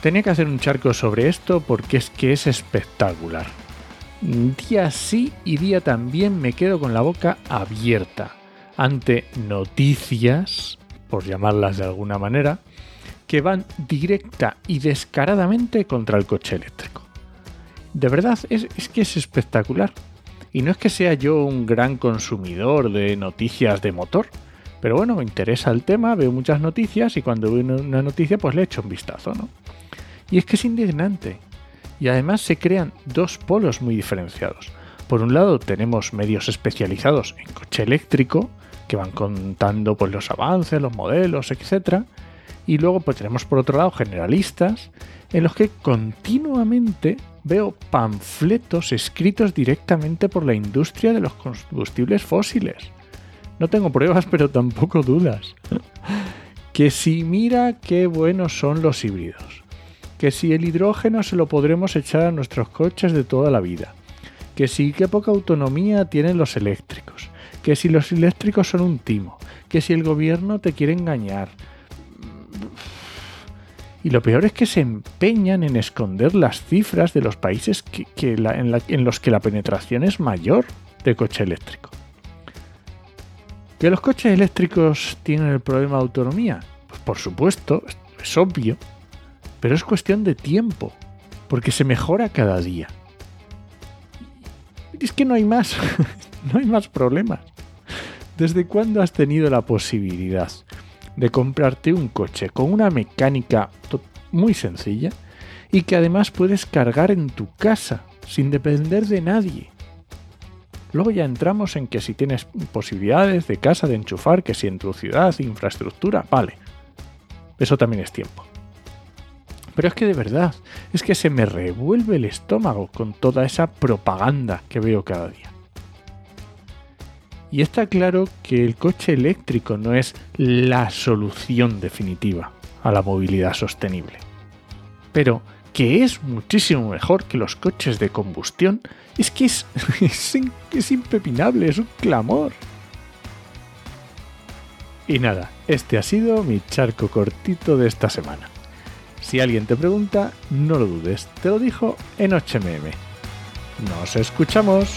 Tenía que hacer un charco sobre esto porque es que es espectacular. Día sí y día también me quedo con la boca abierta ante noticias, por llamarlas de alguna manera, que van directa y descaradamente contra el coche eléctrico. De verdad, es, es, que es espectacular. Y no es que sea yo un gran consumidor de noticias de motor, pero bueno, me interesa el tema, veo muchas noticias y cuando veo una noticia pues le echo un vistazo, ¿no? Y es que es indignante. Y además se crean dos polos muy diferenciados. Por un lado tenemos medios especializados en coche eléctrico, que van contando pues, los avances, los modelos, etc. Y luego pues, tenemos por otro lado generalistas, en los que continuamente veo panfletos escritos directamente por la industria de los combustibles fósiles. No tengo pruebas, pero tampoco dudas. que si mira qué buenos son los híbridos que si el hidrógeno se lo podremos echar a nuestros coches de toda la vida, que si qué poca autonomía tienen los eléctricos, que si los eléctricos son un timo, que si el gobierno te quiere engañar. Y lo peor es que se empeñan en esconder las cifras de los países en, los que la penetración es mayor de coche eléctrico. ¿Que los coches eléctricos tienen el problema de autonomía? Pues por supuesto, es obvio, pero es cuestión de tiempo, porque se mejora cada día. Es que no hay más, no hay más problemas. ¿Desde cuándo has tenido la posibilidad de comprarte un coche con una mecánica muy sencilla y que además puedes cargar en tu casa sin depender de nadie? Luego ya entramos en que si tienes posibilidades de casa de enchufar, que si en tu ciudad, infraestructura, vale. Eso también es tiempo. Pero es que de verdad, es que se me revuelve el estómago con toda esa propaganda que veo cada día. Y está claro que el coche eléctrico no es la solución definitiva a la movilidad sostenible. Pero que es muchísimo mejor que los coches de combustión, es que es, es, impepinable, es un clamor. Y nada, este ha sido mi charco cortito de esta semana. Si alguien te pregunta, no lo dudes, te lo dijo en HMM. Nos escuchamos.